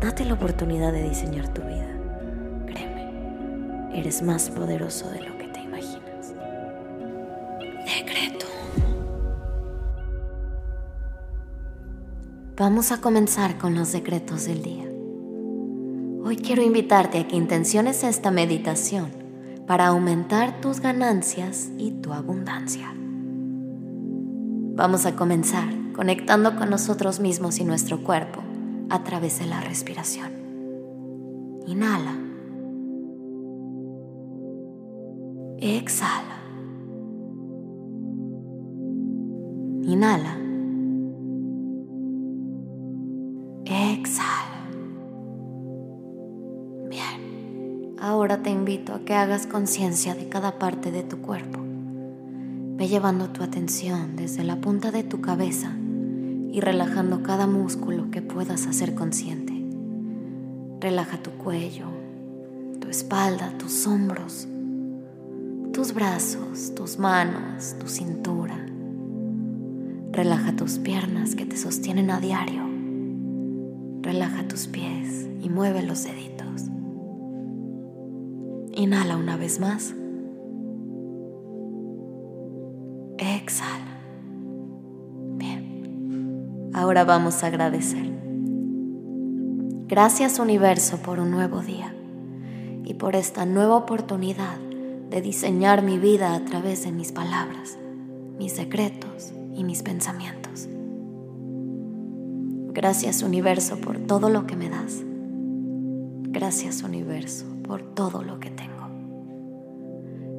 Date la oportunidad de diseñar tu vida. Créeme, eres más poderoso de lo que te imaginas. Decreto. Vamos a comenzar con los decretos del día. Hoy quiero invitarte a que intenciones esta meditación para aumentar tus ganancias y tu abundancia. Vamos a comenzar conectando con nosotros mismos y nuestro cuerpo a través de la respiración. Inhala. Exhala. Inhala. Exhala. Bien. Ahora te invito a que hagas conciencia de cada parte de tu cuerpo. Ve llevando tu atención desde la punta de tu cabeza y relajando cada músculo que puedas hacer consciente. Relaja tu cuello, tu espalda, tus hombros, tus brazos, tus manos, tu cintura. Relaja tus piernas que te sostienen a diario. Relaja tus pies y mueve los deditos. Inhala una vez más. Ahora vamos a agradecer. Gracias universo por un nuevo día y por esta nueva oportunidad de diseñar mi vida a través de mis palabras, mis secretos y mis pensamientos. Gracias universo por todo lo que me das. Gracias universo por todo lo que tengo.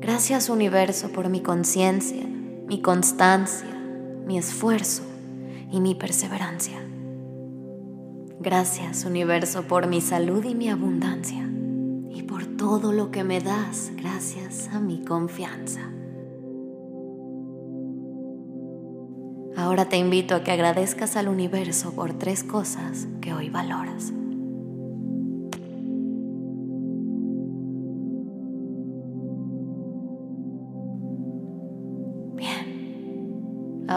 Gracias universo por mi conciencia, mi constancia, mi esfuerzo y mi perseverancia. Gracias universo por mi salud y mi abundancia y por todo lo que me das gracias a mi confianza. Ahora te invito a que agradezcas al universo por tres cosas que hoy valoras.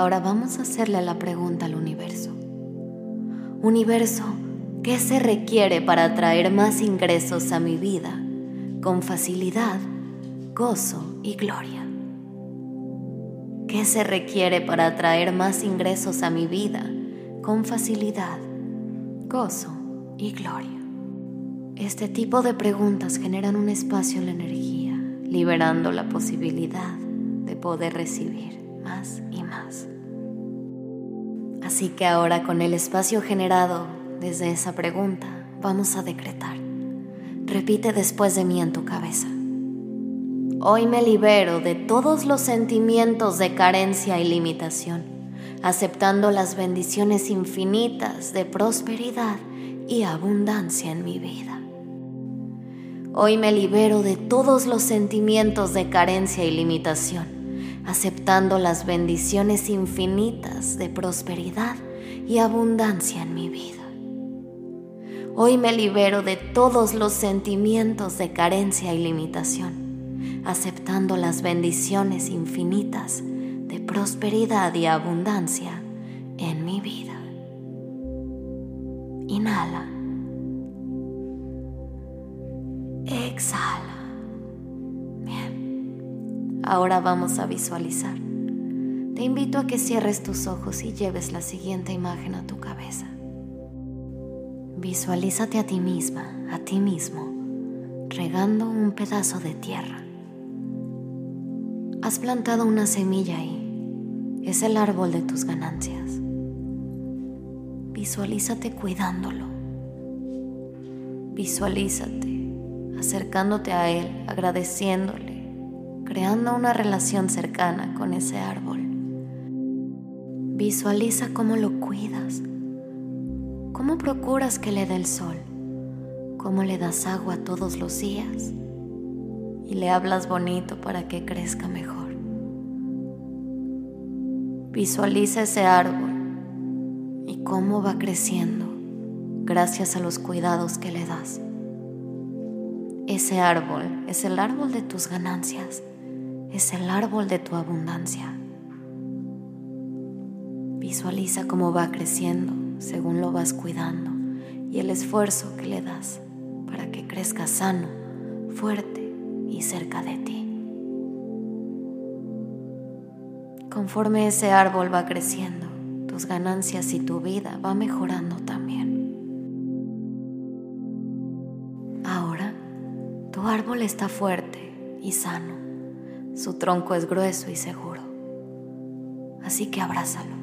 Ahora vamos a hacerle la pregunta al universo. Universo, ¿qué se requiere para atraer más ingresos a mi vida con facilidad, gozo y gloria? ¿Qué se requiere para atraer más ingresos a mi vida con facilidad, gozo y gloria? Este tipo de preguntas generan un espacio en la energía, liberando la posibilidad de poder recibir más y más. Así que ahora con el espacio generado desde esa pregunta, vamos a decretar. Repite después de mí en tu cabeza. Hoy me libero de todos los sentimientos de carencia y limitación, aceptando las bendiciones infinitas de prosperidad y abundancia en mi vida. Hoy me libero de todos los sentimientos de carencia y limitación aceptando las bendiciones infinitas de prosperidad y abundancia en mi vida. Hoy me libero de todos los sentimientos de carencia y limitación, aceptando las bendiciones infinitas de prosperidad y abundancia en mi vida. Inhala. Exhala. Ahora vamos a visualizar. Te invito a que cierres tus ojos y lleves la siguiente imagen a tu cabeza. Visualízate a ti misma, a ti mismo, regando un pedazo de tierra. Has plantado una semilla ahí. Es el árbol de tus ganancias. Visualízate cuidándolo. Visualízate acercándote a él, agradeciéndole creando una relación cercana con ese árbol. Visualiza cómo lo cuidas, cómo procuras que le dé el sol, cómo le das agua todos los días y le hablas bonito para que crezca mejor. Visualiza ese árbol y cómo va creciendo gracias a los cuidados que le das. Ese árbol es el árbol de tus ganancias, es el árbol de tu abundancia. Visualiza cómo va creciendo según lo vas cuidando y el esfuerzo que le das para que crezca sano, fuerte y cerca de ti. Conforme ese árbol va creciendo, tus ganancias y tu vida va mejorando también. Ahora, tu árbol está fuerte y sano. Su tronco es grueso y seguro. Así que abrázalo.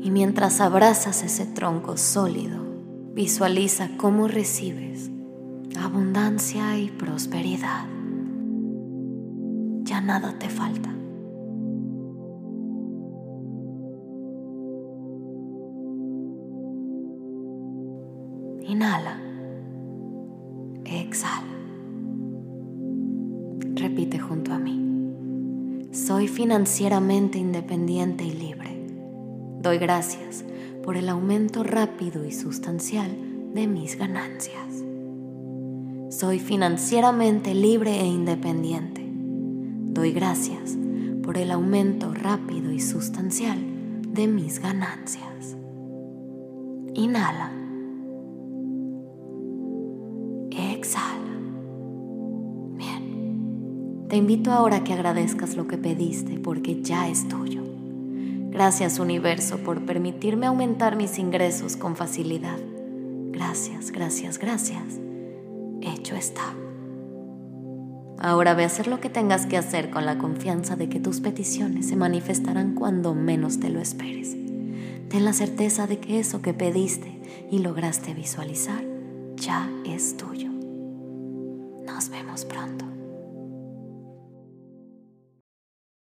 Y mientras abrazas ese tronco sólido, visualiza cómo recibes abundancia y prosperidad. Ya nada te falta. Inhala. Soy financieramente independiente y libre. Doy gracias por el aumento rápido y sustancial de mis ganancias. Soy financieramente libre e independiente. Doy gracias por el aumento rápido y sustancial de mis ganancias. Inhala. Exhala. Te invito ahora a que agradezcas lo que pediste porque ya es tuyo. Gracias universo por permitirme aumentar mis ingresos con facilidad. Gracias, gracias, gracias. Hecho está. Ahora ve a hacer lo que tengas que hacer con la confianza de que tus peticiones se manifestarán cuando menos te lo esperes. Ten la certeza de que eso que pediste y lograste visualizar ya es tuyo. Nos vemos pronto.